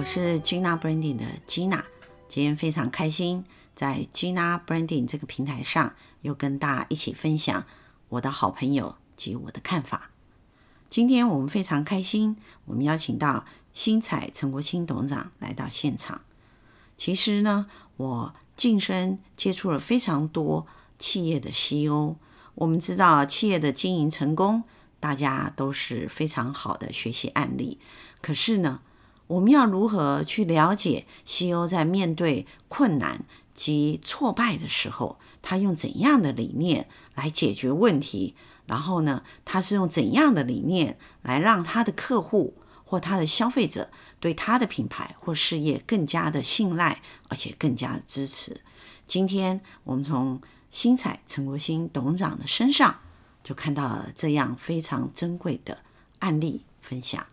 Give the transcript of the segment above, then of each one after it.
我是 Gina Branding 的 Gina，今天非常开心在 Gina Branding 这个平台上又跟大家一起分享我的好朋友及我的看法。今天我们非常开心，我们邀请到新彩陈国清董事长来到现场。其实呢，我晋升接触了非常多企业的 CEO，我们知道企业的经营成功，大家都是非常好的学习案例。可是呢，我们要如何去了解西欧在面对困难及挫败的时候，他用怎样的理念来解决问题？然后呢，他是用怎样的理念来让他的客户或他的消费者？对他的品牌或事业更加的信赖，而且更加的支持。今天我们从新彩陈国兴董事长的身上，就看到了这样非常珍贵的案例分享。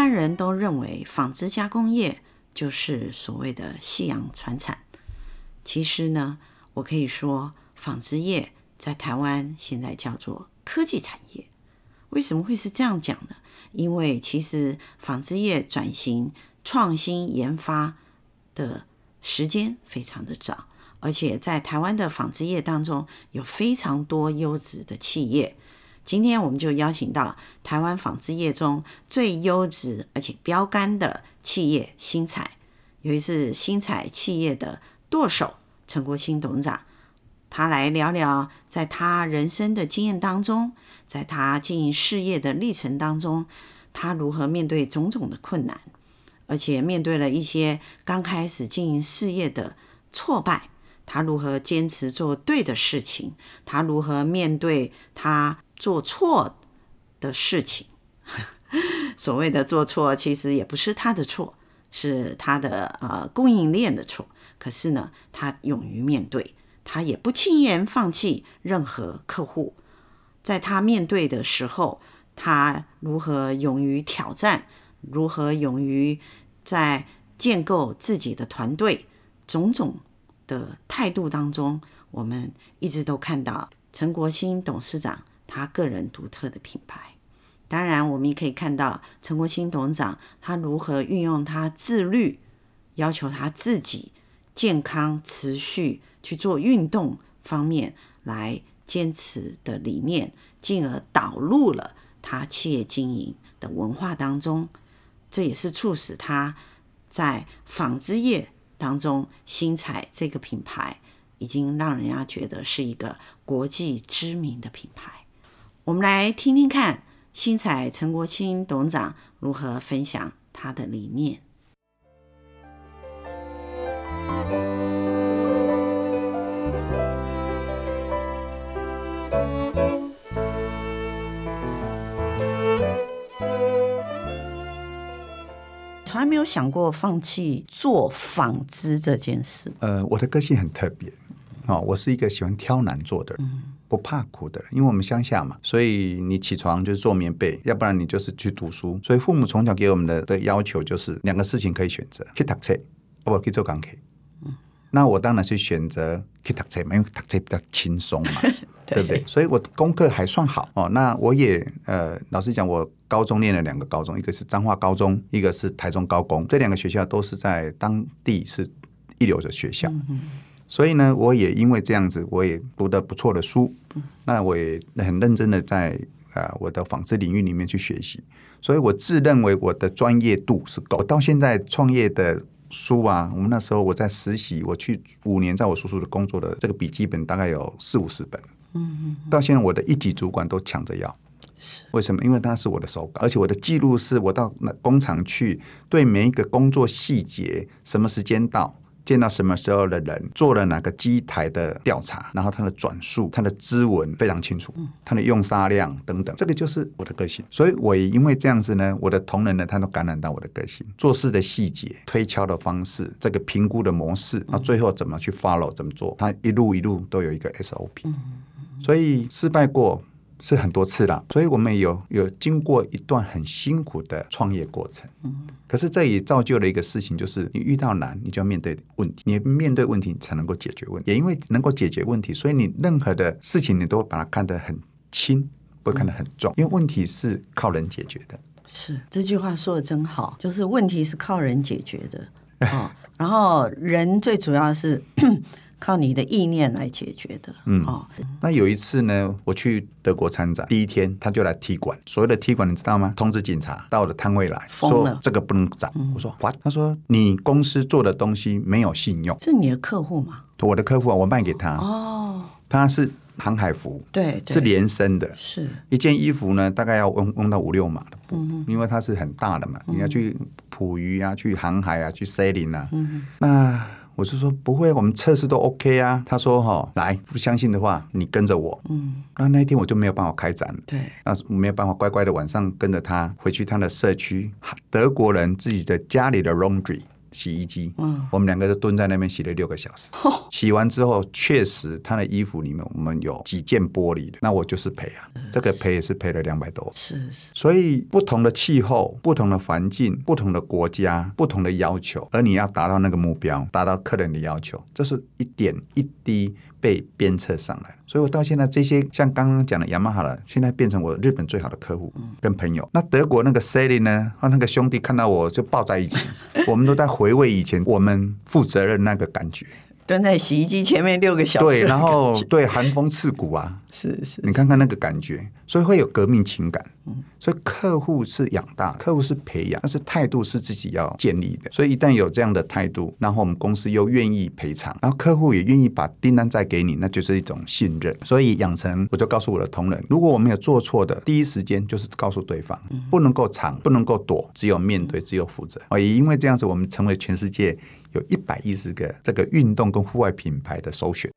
般人都认为纺织加工业就是所谓的夕阳传产。其实呢，我可以说，纺织业在台湾现在叫做科技产业。为什么会是这样讲呢？因为其实纺织业转型、创新研发的时间非常的早，而且在台湾的纺织业当中有非常多优质的企业。今天我们就邀请到台湾纺织业中最优质而且标杆的企业新彩，由于是新彩企业的舵手陈国清董事长，他来聊聊在他人生的经验当中，在他经营事业的历程当中，他如何面对种种的困难，而且面对了一些刚开始经营事业的挫败，他如何坚持做对的事情，他如何面对他。做错的事情，所谓的做错，其实也不是他的错，是他的呃供应链的错。可是呢，他勇于面对，他也不轻言放弃任何客户。在他面对的时候，他如何勇于挑战，如何勇于在建构自己的团队，种种的态度当中，我们一直都看到陈国新董事长。他个人独特的品牌，当然，我们也可以看到陈国清董事长他如何运用他自律，要求他自己健康持续去做运动方面来坚持的理念，进而导入了他企业经营的文化当中。这也是促使他在纺织业当中，新彩这个品牌已经让人家觉得是一个国际知名的品牌。我们来听听看新彩陈国清董事长如何分享他的理念。从来没有想过放弃做纺织这件事。呃，我的个性很特别，哦，我是一个喜欢挑难做的人。嗯不怕苦的人，因为我们乡下嘛，所以你起床就是做棉被，要不然你就是去读书。所以父母从小给我们的的要求就是两个事情可以选择：去读册，不去做钢铁。嗯，那我当然是选择去读册嘛，因为读册比较轻松嘛，对，对不对？所以我功课还算好哦。那我也呃，老实讲，我高中念了两个高中，一个是彰化高中，一个是台中高工，这两个学校都是在当地是一流的学校。嗯所以呢，我也因为这样子，我也读得不错的书。那我也很认真的在啊我的纺织领域里面去学习。所以我自认为我的专业度是够。到现在创业的书啊，我们那时候我在实习，我去五年，在我叔叔的工作的这个笔记本大概有四五十本。嗯，到现在我的一级主管都抢着要。为什么？因为他是我的手稿，而且我的记录是我到那工厂去，对每一个工作细节，什么时间到。见到什么时候的人，做了哪个机台的调查，然后他的转述、他的支纹非常清楚，他的用砂量等等，这个就是我的个性。所以我也因为这样子呢，我的同仁呢，他都感染到我的个性，做事的细节、推敲的方式、这个评估的模式，那最后怎么去 follow 怎么做，他一路一路都有一个 SOP。所以失败过，是很多次了，所以我们有有经过一段很辛苦的创业过程。嗯，可是这也造就了一个事情，就是你遇到难，你就要面对问题，你面对问题你才能够解决问题。也因为能够解决问题，所以你任何的事情你都把它看得很轻，不会看得很重，因为问题是靠人解决的。是，这句话说的真好，就是问题是靠人解决的。哦，然后人最主要是。靠你的意念来解决的。嗯，哦，那有一次呢，我去德国参展，第一天他就来踢馆。所谓的踢馆，你知道吗？通知警察到我的摊位来，说这个不能展。嗯、我说 what？他说你公司做的东西没有信用。是你的客户吗？我的客户啊，我卖给他。哦，他是航海服，对，对，是连身的，是一件衣服呢，大概要用用到五六码的布，嗯、因为它是很大的嘛，嗯、你要去捕鱼啊，去航海啊，去 sailing 啊，嗯、那。我是说不会，我们测试都 OK 啊。他说：“哈，来，不相信的话，你跟着我。”嗯，那那一天我就没有办法开展。对，那没有办法乖乖的晚上跟着他回去他的社区，德国人自己的家里的 laundry。洗衣机，嗯，我们两个就蹲在那边洗了六个小时。哦、洗完之后，确实他的衣服里面我们有几件玻璃的，那我就是赔啊，是这个赔也是赔了两百多。是是。所以不同的气候、不同的环境、不同的国家、不同的要求，而你要达到那个目标，达到客人的要求，这是一点一滴。被鞭策上来，所以我到现在这些像刚刚讲的雅马哈了，现在变成我日本最好的客户跟朋友。那德国那个 Sally 呢？和那个兄弟看到我就抱在一起，我们都在回味以前我们负责任那个感觉。蹲在洗衣机前面六个小时，对，然后对寒风刺骨啊，是是，你看看那个感觉，所以会有革命情感。嗯，所以客户是养大，客户是培养，但是态度是自己要建立的。所以一旦有这样的态度，然后我们公司又愿意赔偿，然后客户也愿意把订单再给你，那就是一种信任。所以养成，我就告诉我的同仁，如果我没有做错的，第一时间就是告诉对方，不能够藏，不能够躲，只有面对，只有负责。哦，也因为这样子，我们成为全世界。有一百一十个这个运动跟户外品牌的首选。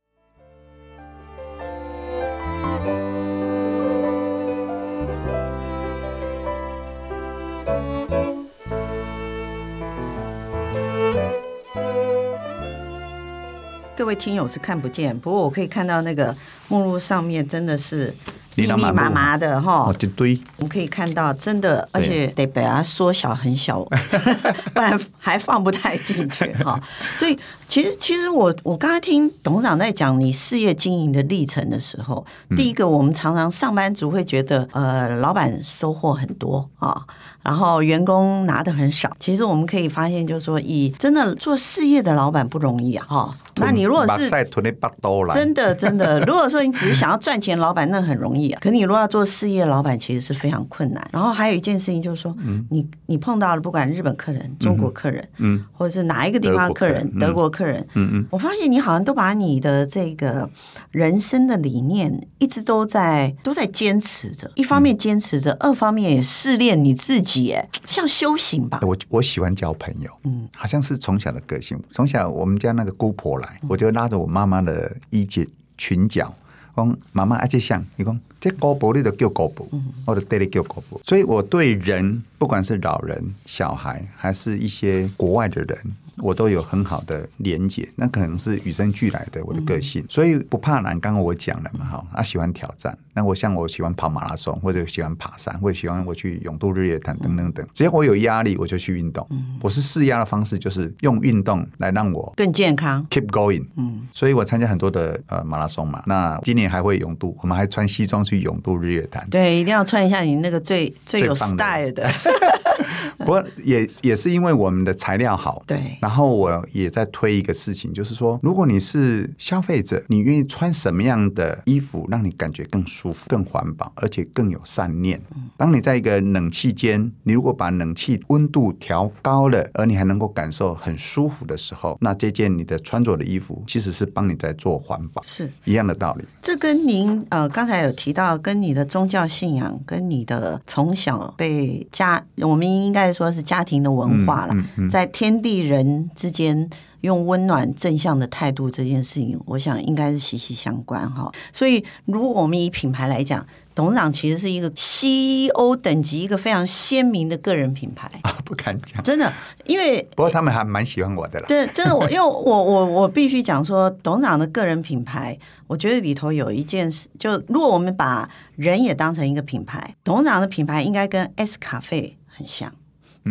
各位听友是看不见，不过我可以看到那个目录上面真的是。密密麻麻的哈，一堆。我们可以看到，真的，而且得把它缩小很小，不然还放不太进去哈。所以，其实，其实我我刚才听董事长在讲你事业经营的历程的时候，第一个，我们常常上班族会觉得，呃，老板收获很多啊，然后员工拿的很少。其实我们可以发现，就是说，以真的做事业的老板不容易啊，哈。那你如果是真的真的，如果说你只是想要赚钱，老板那很容易啊。可你如果要做事业，老板其实是非常困难。然后还有一件事情就是说，你你碰到了不管日本客人、中国客人，嗯，或者是哪一个地方客人，德国客人，嗯嗯，我发现你好像都把你的这个人生的理念一直都在都在坚持着。一方面坚持着，二方面也试炼你自己，哎，像修行吧。我我喜欢交朋友，嗯，好像是从小的个性。从小我们家那个姑婆来。我就拉着我妈妈的衣襟裙角，讲妈妈，啊，这像你讲这高博，你就叫高博，我就对你叫高博。所以我对人，不管是老人、小孩，还是一些国外的人。我都有很好的连接，那可能是与生俱来的我的个性，所以不怕难。刚刚我讲了嘛，哈，啊喜欢挑战。那我像我喜欢跑马拉松，或者喜欢爬山，或者喜欢我去永渡日月潭等等等。只要我有压力，我就去运动。我是释压的方式，就是用运动来让我更健康，keep going。嗯，所以我参加很多的呃马拉松嘛。那今年还会永渡，我们还穿西装去永渡日月潭。对，一定要穿一下你那个最最有 style 的。不过也也是因为我们的材料好，对。然后我也在推一个事情，就是说，如果你是消费者，你愿意穿什么样的衣服，让你感觉更舒服、更环保，而且更有善念。当你在一个冷气间，你如果把冷气温度调高了，而你还能够感受很舒服的时候，那这件你的穿着的衣服其实是帮你在做环保，是一样的道理。这跟您呃刚才有提到，跟你的宗教信仰，跟你的从小被家，我们应该说是家庭的文化了，在天地人之间用温暖正向的态度这件事情，我想应该是息息相关哈。所以，如果我们以品牌来讲，董事长其实是一个 CEO 等级一个非常鲜明的个人品牌 啊，不敢讲，真的，因为不过他们还蛮喜欢我的啦。对，真的，我因为我我我必须讲说，董事长的个人品牌，我觉得里头有一件事，就如果我们把人也当成一个品牌，董事长的品牌应该跟 S 咖啡很像。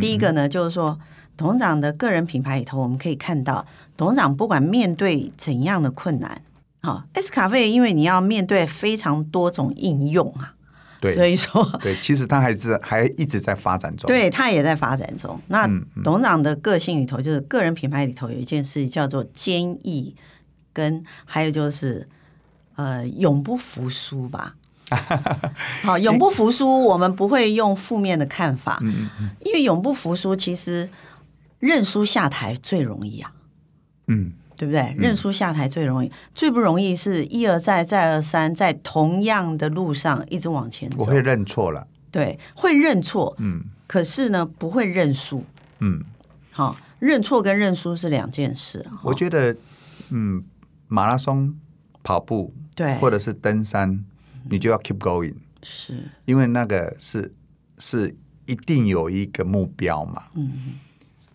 第一个呢，就是说，董事长的个人品牌里头，我们可以看到，董事长不管面对怎样的困难，好，S 咖啡因为你要面对非常多种应用啊，对，所以说，对，其实他还是还一直在发展中，对，他也在发展中。那董事长的个性里头，就是个人品牌里头有一件事叫做坚毅，跟还有就是呃，永不服输吧。好，永不服输，我们不会用负面的看法，因为永不服输，其实认输下台最容易啊，嗯，对不对？认输下台最容易，最不容易是一而再，再而三，在同样的路上一直往前走。我会认错了，对，会认错，嗯，可是呢，不会认输，嗯，好，认错跟认输是两件事。我觉得，嗯，马拉松、跑步，对，或者是登山。你就要 keep going，是因为那个是是一定有一个目标嘛。嗯，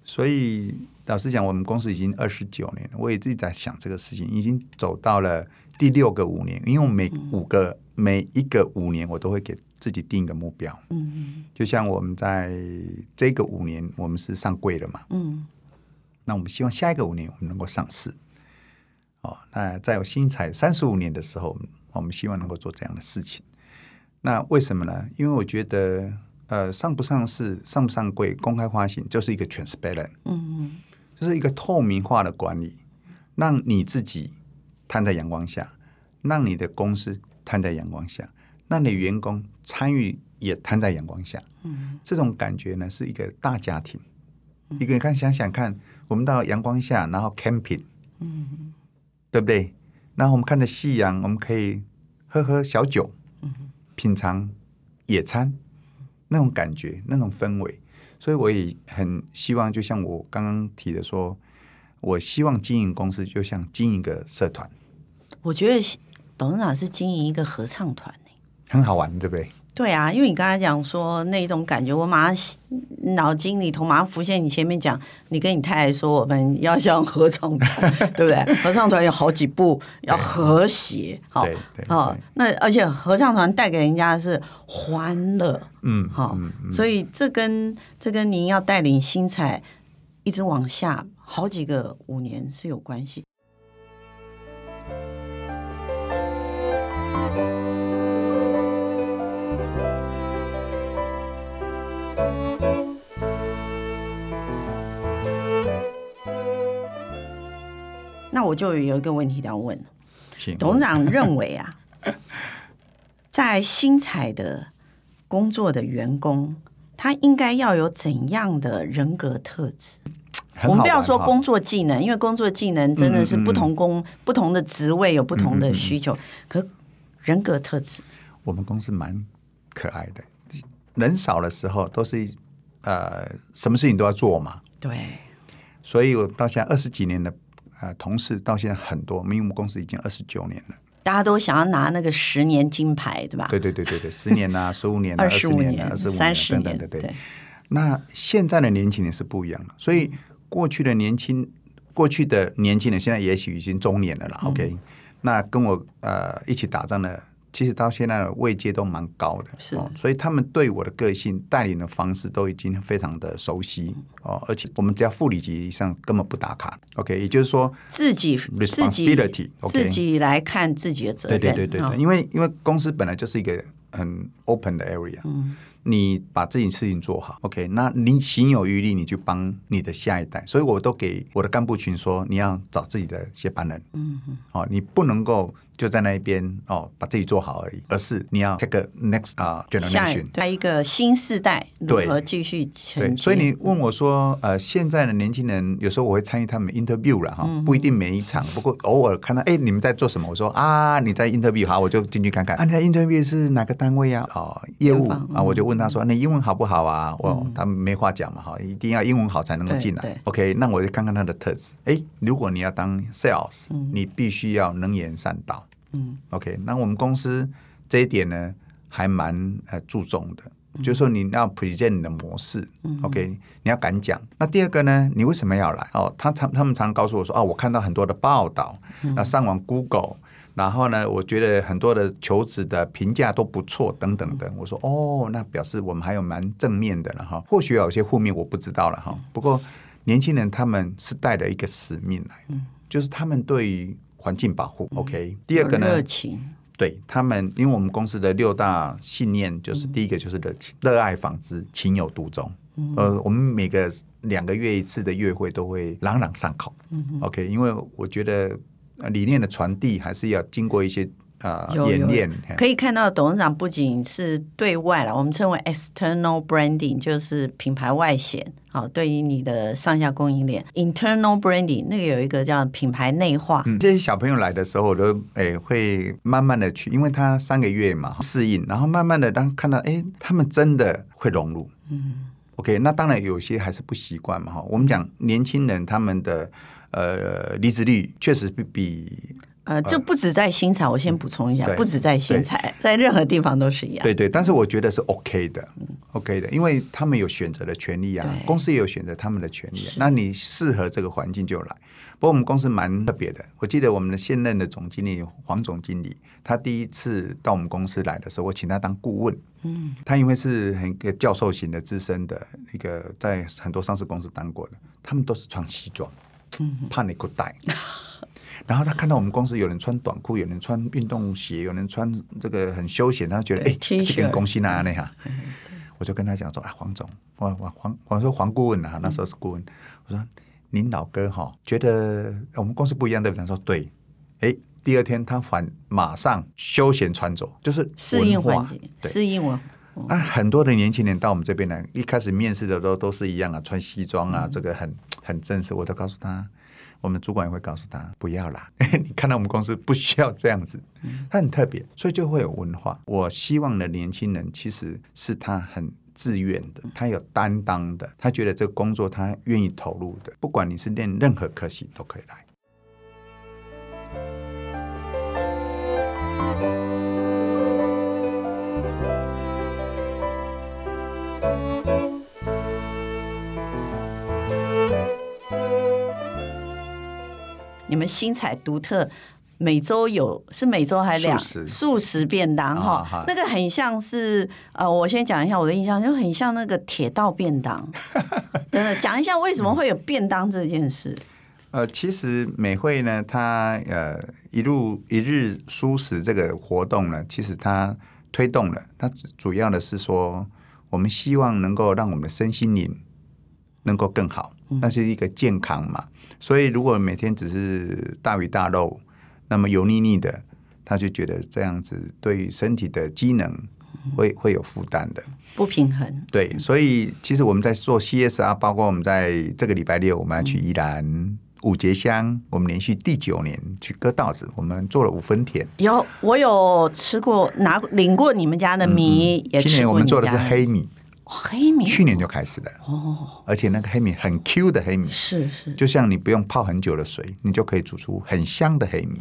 所以老实讲，我们公司已经二十九年了，我也自己在想这个事情，已经走到了第六个五年。因为我每五个、嗯、每一个五年，我都会给自己定一个目标。嗯，就像我们在这个五年，我们是上柜了嘛。嗯，那我们希望下一个五年我们能够上市。哦，那在我新彩三十五年的时候。我们希望能够做这样的事情。那为什么呢？因为我觉得，呃，上不上市、上不上柜、公开发行，就是一个 transparent，嗯嗯，就是一个透明化的管理，让你自己摊在阳光下，让你的公司摊在阳光下，让你员工参与也摊在阳光下，嗯，这种感觉呢，是一个大家庭。一个人看，想想看，我们到阳光下，然后 camping，嗯，对不对？然后我们看着夕阳，我们可以喝喝小酒，品尝野餐，那种感觉，那种氛围。所以我也很希望，就像我刚刚提的说，我希望经营公司就像经营一个社团。我觉得董事长是经营一个合唱团，很好玩，对不对？对啊，因为你刚才讲说那种感觉，我马上脑筋里头马上浮现你前面讲，你跟你太太说我们要像合唱团，对不对？合唱团有好几部，要和谐，好，好。那而且合唱团带给人家的是欢乐，嗯，好，所以这跟这跟您要带领新彩一直往下好几个五年是有关系。那我就有一个问题要问，董事长认为啊，在新彩的工作的员工，他应该要有怎样的人格特质？我们不要说工作技能，因为工作技能真的是不同工、嗯嗯嗯、不同的职位有不同的需求。可人格特质，我们公司蛮可爱的，人少的时候都是呃，什么事情都要做嘛。对，所以我到现在二十几年的。啊，同事到现在很多，因为我们公司已经二十九年了，大家都想要拿那个十年金牌，对吧？对对对对对，十年啊，十五年啊，二十五年啊，二十五年、三十年等等，对对。那现在的年轻人是不一样的，所以过去的年轻，过去的年轻人现在也许已经中年了啦。嗯、OK，那跟我呃一起打仗的。其实到现在的位阶都蛮高的，是、哦，所以他们对我的个性、带领的方式都已经非常的熟悉哦。而且我们只要副理级以上根本不打卡，OK，也就是说自己自己 okay? 自己来看自己的责任。对对对对，对、哦，因为因为公司本来就是一个很 open 的 area，嗯。你把这件事情做好，OK？那你行有余力，你就帮你的下一代。所以我都给我的干部群说，你要找自己的接班人。嗯嗯。哦，你不能够就在那一边哦，把自己做好而已，而是你要 take a next 啊、uh, generation，下一个新世代如何继续前进。对，所以你问我说，呃，现在的年轻人有时候我会参与他们 interview 了哈、哦，不一定每一场，不过偶尔看到，哎，你们在做什么？我说啊，你在 interview，好，我就进去看看。啊，你在 interview 是哪个单位呀、啊？哦业务啊，我就问他说：“你英文好不好啊？”哦，他没话讲嘛，哈，一定要英文好才能够进来。OK，那我就看看他的特质。哎，如果你要当 Sales，你必须要能言善道。嗯，OK，那我们公司这一点呢，还蛮呃注重的。就是说你要 present 你的模式，嗯，OK，你要敢讲。那第二个呢，你为什么要来？哦，他常他们常告诉我说，哦，我看到很多的报道，那上网 Google，然后呢，我觉得很多的求职的评价都不错，等等的。我说，哦，那表示我们还有蛮正面的了哈。或许有些负面我不知道了哈。不过年轻人他们是带着一个使命来的，就是他们对于环境保护，OK。第二个呢，热情。对他们，因为我们公司的六大信念就是第一个就是热情、热爱纺织，情有独钟。呃，我们每个两个月一次的月会都会朗朗上口。OK，因为我觉得理念的传递还是要经过一些。呃，演练可以看到，董事长不仅是对外了，我们称为 external branding，就是品牌外显。好，对于你的上下供应链，internal branding 那个有一个叫品牌内化。嗯，这些小朋友来的时候，我都诶会慢慢的去，因为他三个月嘛适应，然后慢慢的当看到哎，他们真的会融入。嗯，OK，那当然有些还是不习惯嘛哈。我们讲年轻人他们的呃离职率确实比比。呃，这不止在新材，我先补充一下，不止在新材，在任何地方都是一样。对对，但是我觉得是 OK 的，OK 的，因为他们有选择的权利啊，公司也有选择他们的权利。啊那你适合这个环境就来。不过我们公司蛮特别的，我记得我们的现任的总经理黄总经理，他第一次到我们公司来的时候，我请他当顾问。嗯，他因为是很个教授型的资深的一个，在很多上市公司当过的，他们都是穿西装，嗯，怕你裤带。然后他看到我们公司有人穿短裤，有人穿运动鞋，有人穿这个很休闲，他觉得哎，这个公司哪里哈？我就跟他讲说啊，黄总，我我黄我说黄顾问啊，那时候是顾问。我说您老哥哈，觉得我们公司不一样对不对？他说对。哎，第二天他反马上休闲穿着，就是适应环境，适应我。啊，很多的年轻人到我们这边来，一开始面试的都都是一样啊，穿西装啊，这个很很正式。我都告诉他。我们主管也会告诉他不要啦，你看到我们公司不需要这样子，他很特别，所以就会有文化。我希望的年轻人其实是他很自愿的，他有担当的，他觉得这个工作他愿意投入的。不管你是练任何科系都可以来。你们新彩独特，每周有是每周还两素食便当哈，哦、那个很像是呃，我先讲一下我的印象，就很像那个铁道便当。真的讲一下为什么会有便当这件事？呃，其实美惠呢，它呃一路一日蔬食这个活动呢，其实它推动了，它主要的是说，我们希望能够让我们的身心灵能够更好。那是一个健康嘛，所以如果每天只是大鱼大肉，那么油腻腻的，他就觉得这样子对身体的机能会会有负担的，不平衡。对，所以其实我们在做 CSR，包括我们在这个礼拜六我们要去宜兰五节乡，我们连续第九年去割稻子，我们做了五分田。有，我有吃过，拿领过你们家的米，嗯、今年我们做的是黑米。黑米去年就开始了哦，而且那个黑米很 Q 的黑米，是是，就像你不用泡很久的水，你就可以煮出很香的黑米。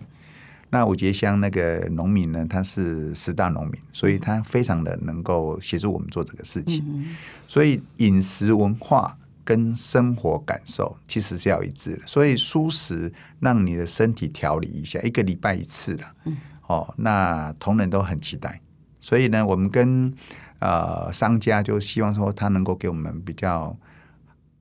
那五节乡那个农民呢，他是十大农民，所以他非常的能够协助我们做这个事情。嗯、所以饮食文化跟生活感受其实是要一致的。所以蔬食让你的身体调理一下，一个礼拜一次了。嗯、哦，那同仁都很期待。所以呢，我们跟呃，商家就希望说他能够给我们比较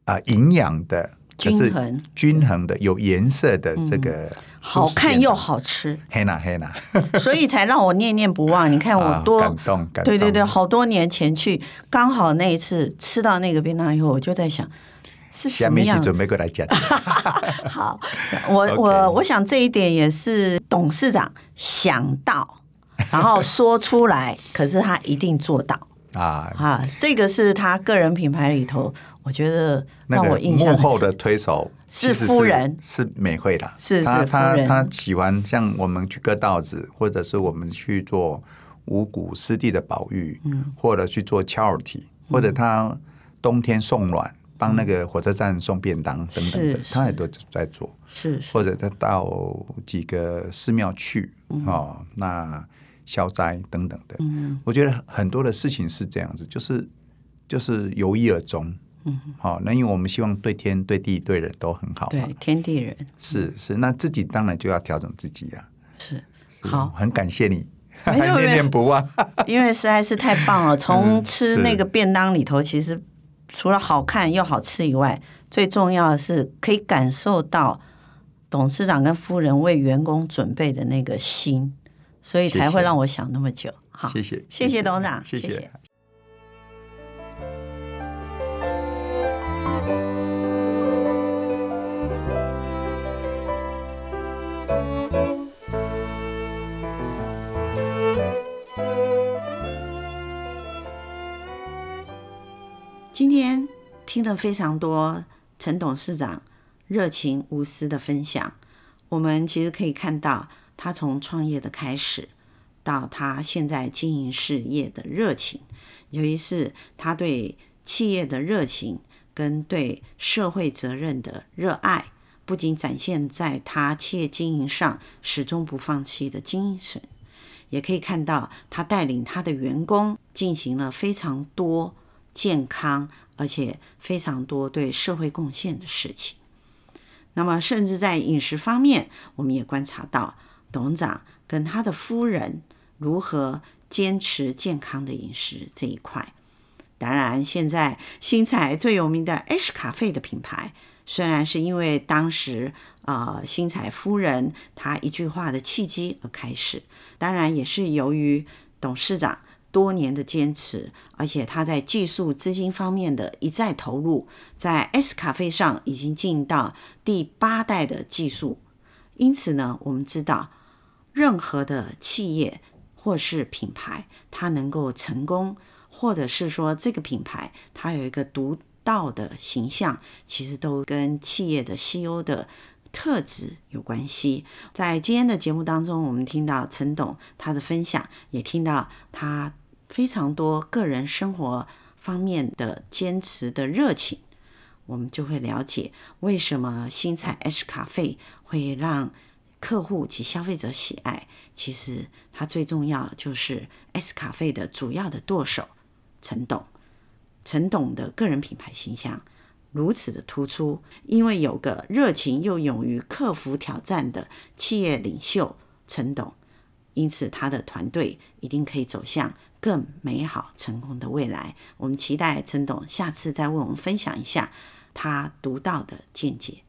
啊、呃、营养的、均衡、均衡的、有颜色的这个、嗯，好看又好吃，黑娜黑娜，所以才让我念念不忘。你看我多、哦、感动，感动对对对，好多年前去，刚好那一次吃到那个便当以后，我就在想是什么样。准备过来讲。好，我.我我想这一点也是董事长想到。然后说出来，可是他一定做到啊！哈，这个是他个人品牌里头，我觉得让我印象幕后的推手是夫人，是美惠的，是他他他喜欢像我们去割稻子，或者是我们去做五谷湿地的保育，嗯，或者去做 charity，或者他冬天送暖，帮那个火车站送便当等等的，他也都在做。是，或者他到几个寺庙去，哦，那消灾等等的。嗯，我觉得很多的事情是这样子，就是就是由一而终。嗯，好，那因为我们希望对天、对地、对人都很好。对，天地人。是是，那自己当然就要调整自己呀。是，好，很感谢你，还 念念不忘。因为实在是太棒了，从吃那个便当里头，其实除了好看又好吃以外，最重要的是可以感受到董事长跟夫人为员工准备的那个心，所以才会让我想那么久。好，谢谢，谢谢董事长，谢谢。今天听了非常多陈董事长热情无私的分享，我们其实可以看到他从创业的开始，到他现在经营事业的热情，尤其是他对企业的热情跟对社会责任的热爱，不仅展现在他企业经营上始终不放弃的精神，也可以看到他带领他的员工进行了非常多。健康，而且非常多对社会贡献的事情。那么，甚至在饮食方面，我们也观察到董事长跟他的夫人如何坚持健康的饮食这一块。当然，现在新采最有名的 H 咖啡的品牌，虽然是因为当时呃新彩夫人她一句话的契机而开始，当然也是由于董事长。多年的坚持，而且他在技术资金方面的一再投入，在 S 咖啡上已经进到第八代的技术。因此呢，我们知道，任何的企业或是品牌，它能够成功，或者是说这个品牌它有一个独到的形象，其实都跟企业的 CEO 的特质有关系。在今天的节目当中，我们听到陈董他的分享，也听到他。非常多个人生活方面的坚持的热情，我们就会了解为什么新采 H 咖啡会让客户及消费者喜爱。其实它最重要就是 S 卡啡的主要的舵手陈董，陈董的个人品牌形象如此的突出，因为有个热情又勇于克服挑战的企业领袖陈董，因此他的团队一定可以走向。更美好成功的未来，我们期待陈董下次再为我们分享一下他独到的见解。